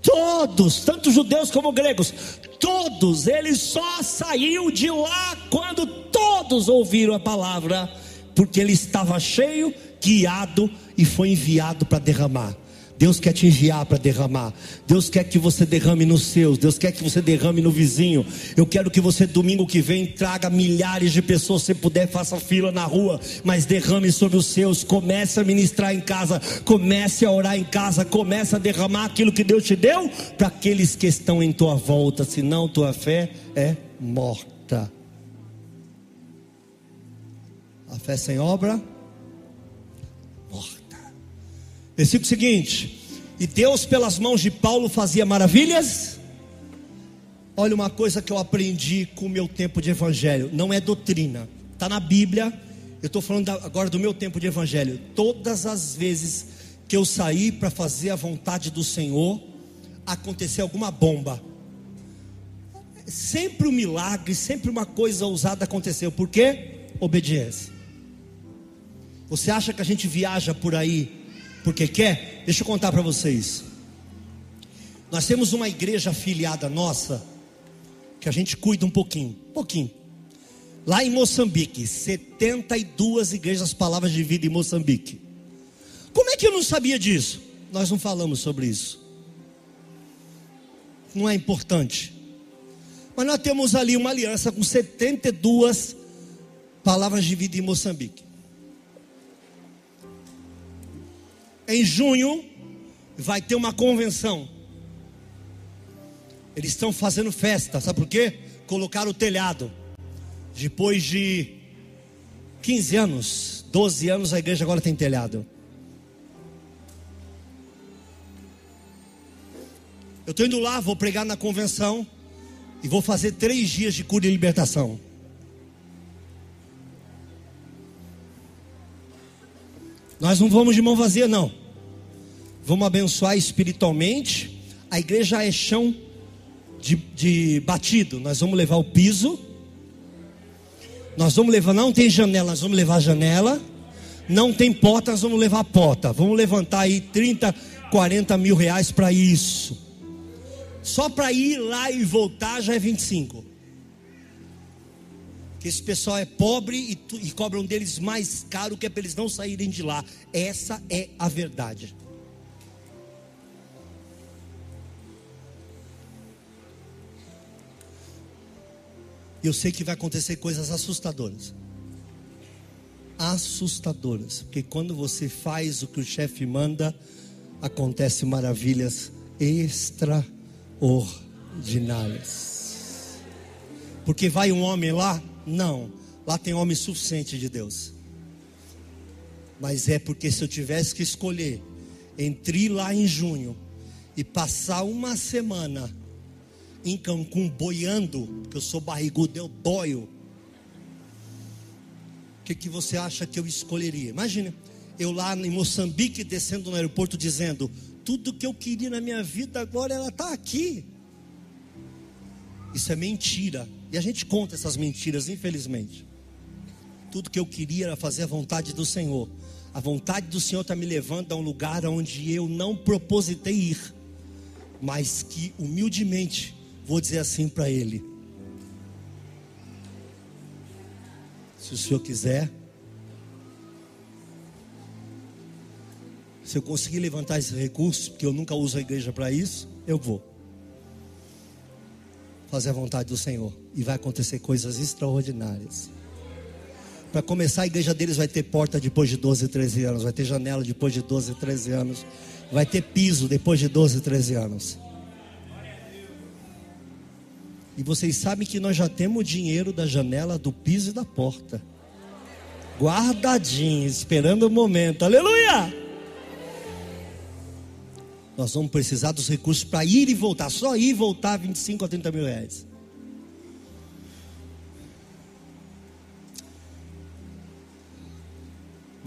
Todos, tanto judeus como gregos, todos, ele só saiu de lá quando todos ouviram a palavra, porque ele estava cheio, guiado e foi enviado para derramar. Deus quer te enviar para derramar. Deus quer que você derrame nos seus. Deus quer que você derrame no vizinho. Eu quero que você domingo que vem traga milhares de pessoas. Se puder, faça fila na rua, mas derrame sobre os seus. Comece a ministrar em casa. Comece a orar em casa. Comece a derramar aquilo que Deus te deu para aqueles que estão em tua volta. Senão tua fé é morta. A fé sem obra Versículo seguinte: E Deus, pelas mãos de Paulo, fazia maravilhas. Olha uma coisa que eu aprendi com o meu tempo de evangelho: não é doutrina, está na Bíblia. Eu estou falando agora do meu tempo de evangelho. Todas as vezes que eu saí para fazer a vontade do Senhor, aconteceu alguma bomba. Sempre um milagre, sempre uma coisa ousada aconteceu. Por quê? Obediência. Você acha que a gente viaja por aí porque quer? Deixa eu contar para vocês. Nós temos uma igreja afiliada nossa, que a gente cuida um pouquinho, pouquinho. Lá em Moçambique, 72 igrejas palavras de vida em Moçambique. Como é que eu não sabia disso? Nós não falamos sobre isso. Não é importante. Mas nós temos ali uma aliança com 72 palavras de vida em Moçambique. Em junho vai ter uma convenção. Eles estão fazendo festa, sabe por quê? Colocaram o telhado. Depois de 15 anos, 12 anos, a igreja agora tem telhado. Eu estou indo lá, vou pregar na convenção e vou fazer três dias de cura e libertação. Nós não vamos de mão vazia, não. Vamos abençoar espiritualmente. A igreja é chão de, de batido. Nós vamos levar o piso Nós vamos levar, não tem janela, nós vamos levar janela. Não tem porta, nós vamos levar porta. Vamos levantar aí 30, 40 mil reais para isso. Só para ir lá e voltar já é 25. Que esse pessoal é pobre e, tu, e cobram deles mais caro que é para eles não saírem de lá. Essa é a verdade. Eu sei que vai acontecer coisas assustadoras. Assustadoras. Porque quando você faz o que o chefe manda, acontecem maravilhas extraordinárias. Porque vai um homem lá? Não. Lá tem homem suficiente de Deus. Mas é porque se eu tivesse que escolher entre ir lá em junho e passar uma semana em Cancún boiando, porque eu sou barrigudo, eu boio. O que, que você acha que eu escolheria? Imagina, eu lá em Moçambique descendo no aeroporto dizendo: tudo que eu queria na minha vida agora ela está aqui. Isso é mentira. E a gente conta essas mentiras, infelizmente. Tudo que eu queria era fazer a vontade do Senhor. A vontade do Senhor está me levando a um lugar onde eu não propositei ir, mas que humildemente vou dizer assim para ele: se o senhor quiser, se eu conseguir levantar esse recurso, porque eu nunca uso a igreja para isso, eu vou fazer a vontade do Senhor e vai acontecer coisas extraordinárias. Para começar, a igreja deles vai ter porta depois de 12, 13 anos, vai ter janela depois de 12, 13 anos, vai ter piso depois de 12, 13 anos. E vocês sabem que nós já temos dinheiro da janela, do piso e da porta. Guardadinho, esperando o momento. Aleluia! Nós vamos precisar dos recursos para ir e voltar. Só ir e voltar 25 a 30 mil reais.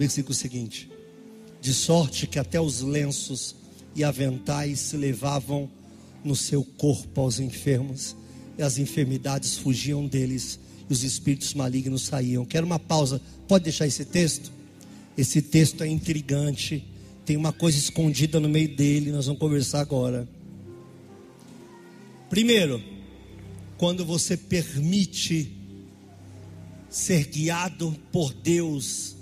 Versículo seguinte: De sorte que até os lenços e aventais se levavam no seu corpo aos enfermos e as enfermidades fugiam deles e os espíritos malignos saíam. Quero uma pausa. Pode deixar esse texto? Esse texto é intrigante. Tem uma coisa escondida no meio dele. Nós vamos conversar agora. Primeiro, quando você permite ser guiado por Deus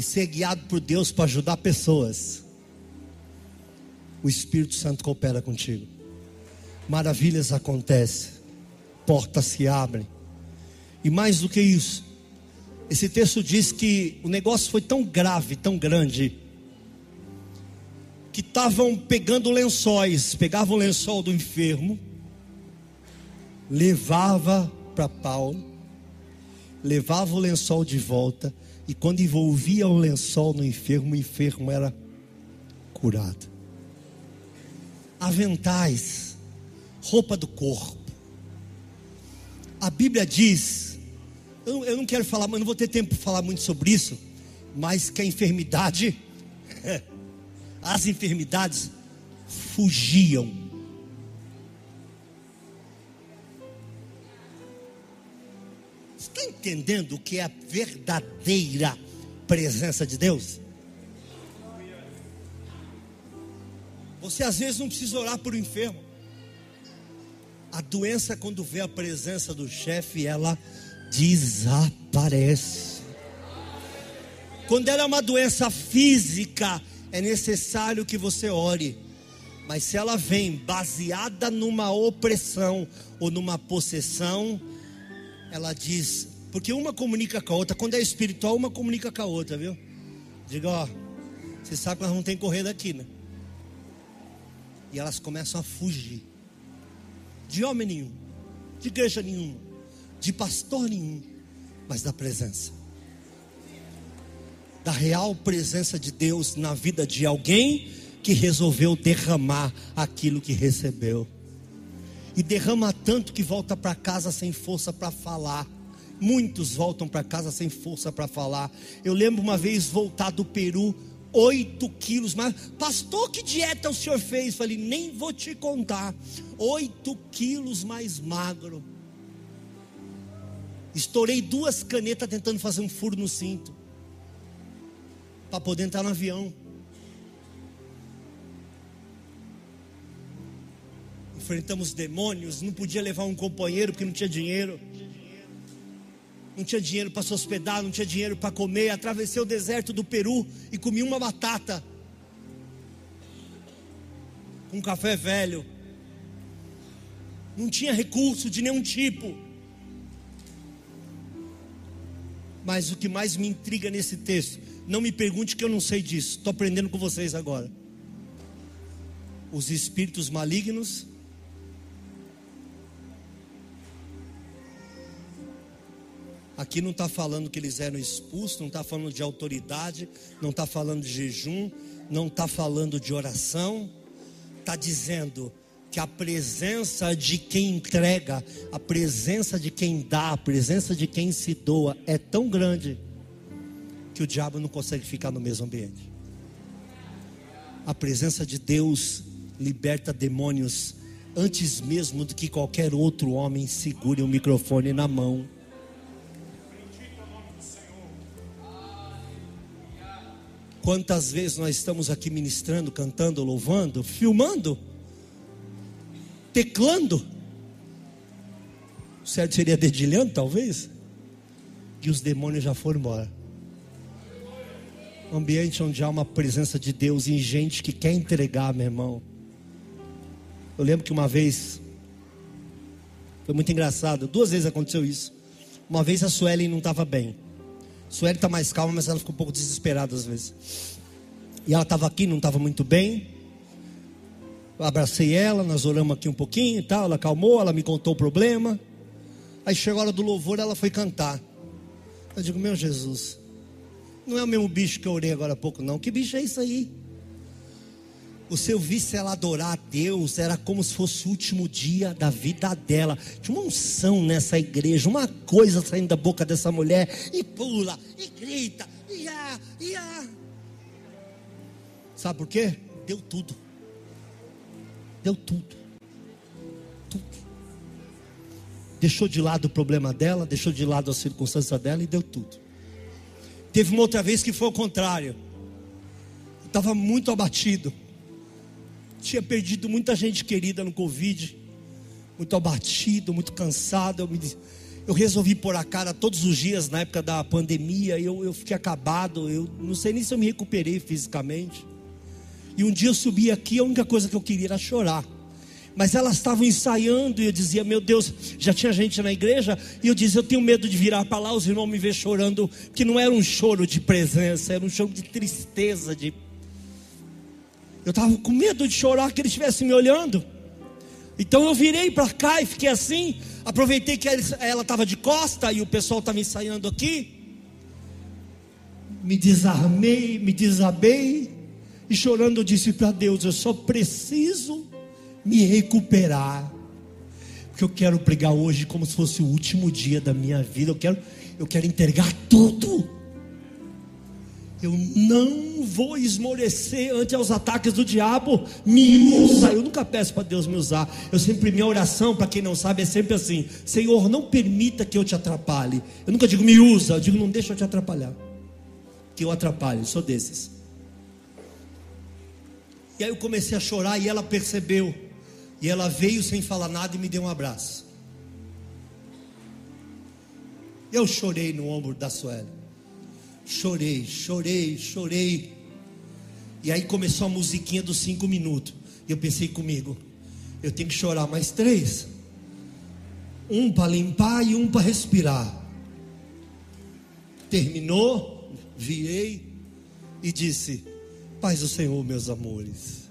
e ser guiado por Deus para ajudar pessoas, o Espírito Santo coopera contigo. Maravilhas acontecem, portas se abrem. E mais do que isso, esse texto diz que o negócio foi tão grave, tão grande, que estavam pegando lençóis, pegavam o lençol do enfermo, levava para Paulo, levava o lençol de volta, e quando envolvia o lençol no enfermo, o enfermo era curado. Aventais, roupa do corpo. A Bíblia diz, eu, eu não quero falar, mas não vou ter tempo para falar muito sobre isso, mas que a enfermidade, as enfermidades fugiam. Está entendendo o que é a verdadeira presença de Deus? Você às vezes não precisa orar por um enfermo. A doença, quando vê a presença do chefe, ela desaparece. Quando ela é uma doença física, é necessário que você ore. Mas se ela vem baseada numa opressão ou numa possessão, ela diz, porque uma comunica com a outra, quando é espiritual, uma comunica com a outra, viu? Diga, ó, você sabe que nós não tem correr daqui, né? E elas começam a fugir de homem nenhum, de igreja nenhuma, de pastor nenhum, mas da presença. Da real presença de Deus na vida de alguém que resolveu derramar aquilo que recebeu. E derrama tanto que volta para casa sem força para falar. Muitos voltam para casa sem força para falar. Eu lembro uma vez voltar do Peru 8 quilos mais. Pastor, que dieta o senhor fez? Falei, nem vou te contar. 8 quilos mais magro. Estourei duas canetas tentando fazer um furo no cinto. Para poder entrar no avião. Enfrentamos demônios, não podia levar um companheiro porque não tinha dinheiro. Não tinha dinheiro para se hospedar, não tinha dinheiro para comer. Atravessei o deserto do Peru e comi uma batata. Com um café velho. Não tinha recurso de nenhum tipo. Mas o que mais me intriga nesse texto, não me pergunte que eu não sei disso, estou aprendendo com vocês agora. Os espíritos malignos Aqui não está falando que eles eram expulsos, não está falando de autoridade, não está falando de jejum, não está falando de oração, está dizendo que a presença de quem entrega, a presença de quem dá, a presença de quem se doa é tão grande que o diabo não consegue ficar no mesmo ambiente. A presença de Deus liberta demônios antes mesmo do que qualquer outro homem segure o microfone na mão. Quantas vezes nós estamos aqui ministrando, cantando, louvando, filmando? teclando. O certo seria dedilhando, talvez. E os demônios já foram embora. Um ambiente onde há uma presença de Deus em gente que quer entregar, meu irmão. Eu lembro que uma vez, foi muito engraçado, duas vezes aconteceu isso. Uma vez a Suelen não estava bem. A Suelen está mais calma, mas ela ficou um pouco desesperada às vezes. E ela estava aqui, não estava muito bem abracei ela, nós oramos aqui um pouquinho e tal, ela acalmou, ela me contou o problema. Aí chegou a hora do louvor, ela foi cantar. Eu digo, meu Jesus, não é o mesmo bicho que eu orei agora há pouco, não. Que bicho é isso aí? O seu visse ela adorar a Deus, era como se fosse o último dia da vida dela. Tinha uma unção nessa igreja, uma coisa saindo da boca dessa mulher, e pula, e grita, e ah, e ah. Sabe por quê? Deu tudo. Deu tudo. Tudo. Deixou de lado o problema dela, deixou de lado a circunstância dela e deu tudo. Teve uma outra vez que foi o contrário. Estava muito abatido. Tinha perdido muita gente querida no Covid. Muito abatido, muito cansado. Eu, me, eu resolvi pôr a cara todos os dias na época da pandemia. Eu, eu fiquei acabado. Eu não sei nem se eu me recuperei fisicamente. E um dia eu subi aqui, a única coisa que eu queria era chorar. Mas elas estavam ensaiando e eu dizia, meu Deus, já tinha gente na igreja. E eu dizia, eu tenho medo de virar para lá, os irmãos me ver chorando. Que não era um choro de presença, era um choro de tristeza. De... Eu estava com medo de chorar, que eles estivessem me olhando. Então eu virei para cá e fiquei assim. Aproveitei que ela estava de costa e o pessoal estava ensaiando aqui. Me desarmei, me desabei e chorando, eu disse para Deus: Eu só preciso me recuperar. Porque eu quero pregar hoje como se fosse o último dia da minha vida. Eu quero, eu quero entregar tudo. Eu não vou esmorecer ante os ataques do diabo. Me usa. Eu nunca peço para Deus me usar. Eu sempre, minha oração, para quem não sabe, é sempre assim: Senhor, não permita que eu te atrapalhe. Eu nunca digo me usa, eu digo não deixa eu te atrapalhar. Que eu atrapalhe, sou desses. E aí eu comecei a chorar e ela percebeu. E ela veio sem falar nada e me deu um abraço. Eu chorei no ombro da Sueli. Chorei, chorei, chorei. E aí começou a musiquinha dos cinco minutos. E eu pensei comigo, eu tenho que chorar mais três. Um para limpar e um para respirar. Terminou, virei e disse: Paz do Senhor, meus amores.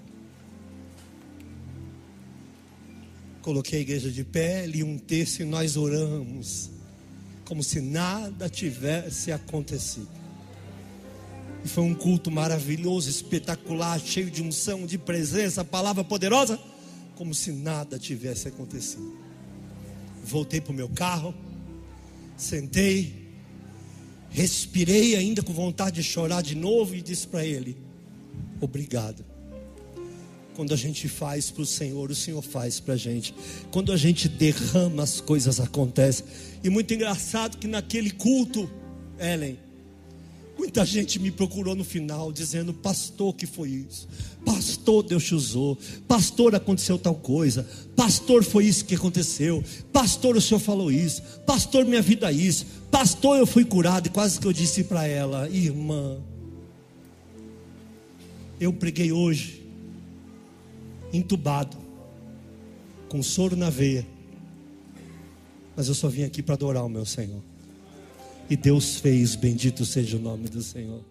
Coloquei a igreja de pé, li um texto e nós oramos, como se nada tivesse acontecido. E foi um culto maravilhoso, espetacular, cheio de unção, de presença, palavra poderosa, como se nada tivesse acontecido. Voltei para o meu carro, sentei, respirei ainda com vontade de chorar de novo e disse para ele: Obrigado. Quando a gente faz para o Senhor, o Senhor faz para a gente. Quando a gente derrama, as coisas acontecem. E muito engraçado que naquele culto, Ellen, muita gente me procurou no final dizendo: Pastor, que foi isso? Pastor, Deus te usou. Pastor, aconteceu tal coisa. Pastor, foi isso que aconteceu. Pastor, o Senhor falou isso. Pastor, minha vida é isso. Pastor, eu fui curado. E quase que eu disse para ela: Irmã, eu preguei hoje entubado, com soro na veia. Mas eu só vim aqui para adorar o meu Senhor. E Deus fez, bendito seja o nome do Senhor.